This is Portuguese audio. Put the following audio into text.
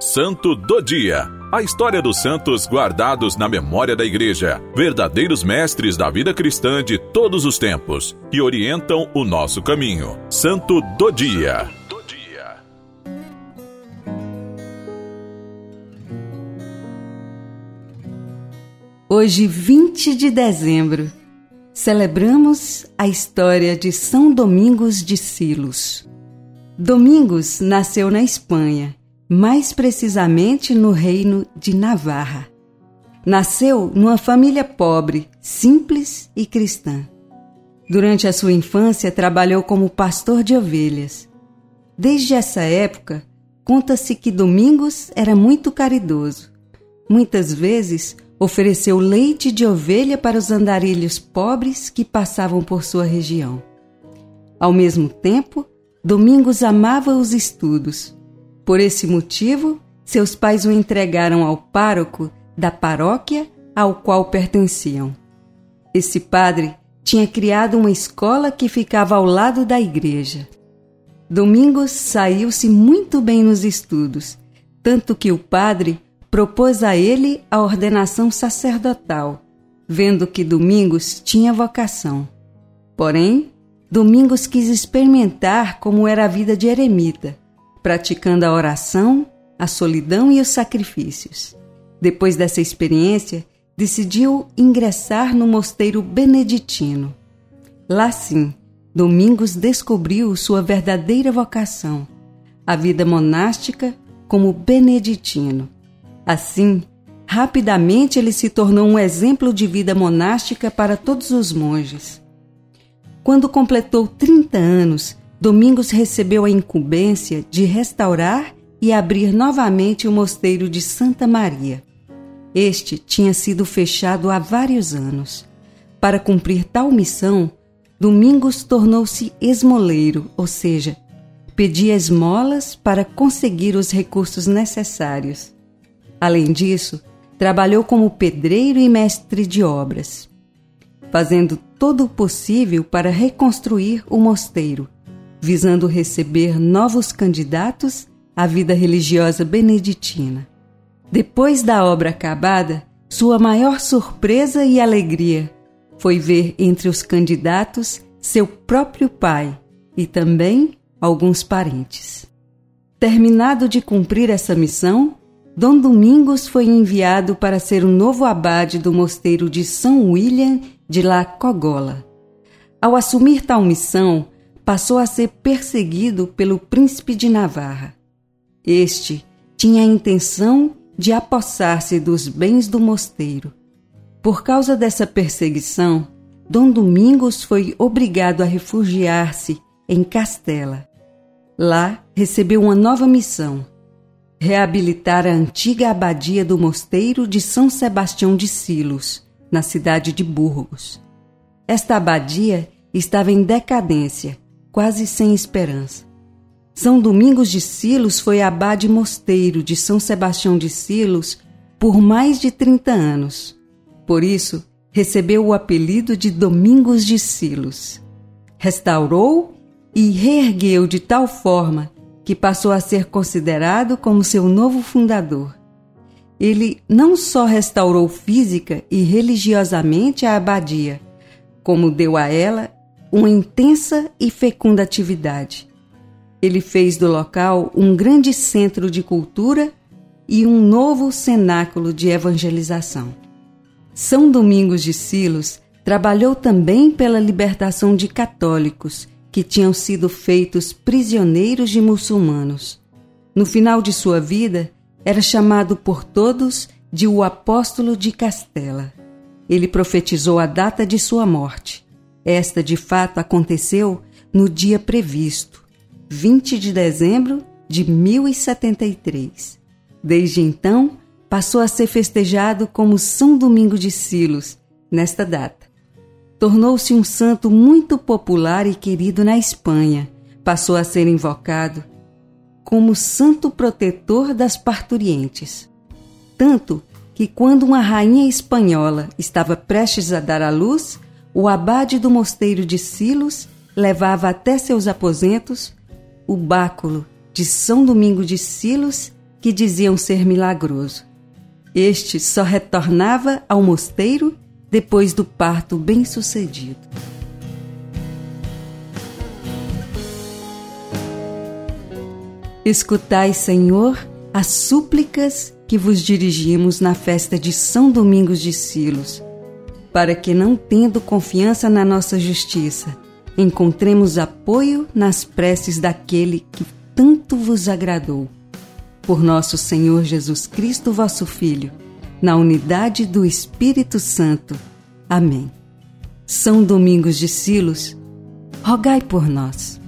Santo do Dia. A história dos santos guardados na memória da Igreja, verdadeiros mestres da vida cristã de todos os tempos, que orientam o nosso caminho. Santo do Dia. Hoje, 20 de dezembro, celebramos a história de São Domingos de Silos. Domingos nasceu na Espanha, mais precisamente no reino de Navarra. Nasceu numa família pobre, simples e cristã. Durante a sua infância, trabalhou como pastor de ovelhas. Desde essa época, conta-se que Domingos era muito caridoso. Muitas vezes, ofereceu leite de ovelha para os andarilhos pobres que passavam por sua região. Ao mesmo tempo, Domingos amava os estudos. Por esse motivo, seus pais o entregaram ao pároco da paróquia ao qual pertenciam. Esse padre tinha criado uma escola que ficava ao lado da igreja. Domingos saiu-se muito bem nos estudos, tanto que o padre propôs a ele a ordenação sacerdotal, vendo que Domingos tinha vocação. Porém, Domingos quis experimentar como era a vida de eremita, praticando a oração, a solidão e os sacrifícios. Depois dessa experiência, decidiu ingressar no mosteiro beneditino. Lá sim, Domingos descobriu sua verdadeira vocação, a vida monástica como beneditino. Assim, rapidamente ele se tornou um exemplo de vida monástica para todos os monges. Quando completou 30 anos, Domingos recebeu a incumbência de restaurar e abrir novamente o mosteiro de Santa Maria. Este tinha sido fechado há vários anos. Para cumprir tal missão, Domingos tornou-se esmoleiro, ou seja, pedia esmolas para conseguir os recursos necessários. Além disso, trabalhou como pedreiro e mestre de obras, fazendo todo o possível para reconstruir o mosteiro, visando receber novos candidatos à vida religiosa beneditina. Depois da obra acabada, sua maior surpresa e alegria foi ver entre os candidatos seu próprio pai e também alguns parentes. Terminado de cumprir essa missão, Dom Domingos foi enviado para ser o novo abade do mosteiro de São William de La Cogola. Ao assumir tal missão, passou a ser perseguido pelo príncipe de Navarra. Este tinha a intenção de apossar-se dos bens do mosteiro. Por causa dessa perseguição, Dom Domingos foi obrigado a refugiar-se em Castela. Lá recebeu uma nova missão reabilitar a antiga abadia do mosteiro de São Sebastião de Silos, na cidade de Burgos. Esta abadia estava em decadência, quase sem esperança. São Domingos de Silos foi abade mosteiro de São Sebastião de Silos por mais de 30 anos. Por isso, recebeu o apelido de Domingos de Silos. Restaurou e reergueu de tal forma que passou a ser considerado como seu novo fundador. Ele não só restaurou física e religiosamente a abadia, como deu a ela uma intensa e fecunda atividade. Ele fez do local um grande centro de cultura e um novo cenáculo de evangelização. São Domingos de Silos trabalhou também pela libertação de católicos que tinham sido feitos prisioneiros de muçulmanos. No final de sua vida, era chamado por todos de o apóstolo de Castela. Ele profetizou a data de sua morte. Esta, de fato, aconteceu no dia previsto, 20 de dezembro de 1073. Desde então, passou a ser festejado como São Domingo de Silos, nesta data tornou-se um santo muito popular e querido na Espanha. Passou a ser invocado como santo protetor das parturientes. Tanto que, quando uma rainha espanhola estava prestes a dar à luz, o abade do mosteiro de Silos levava até seus aposentos o báculo de São Domingo de Silos que diziam ser milagroso. Este só retornava ao mosteiro depois do parto bem-sucedido. Escutai, Senhor, as súplicas que vos dirigimos na festa de São Domingos de Silos, para que, não tendo confiança na nossa justiça, encontremos apoio nas preces daquele que tanto vos agradou. Por nosso Senhor Jesus Cristo, vosso Filho, na unidade do Espírito Santo. Amém. São Domingos de Silos, rogai por nós.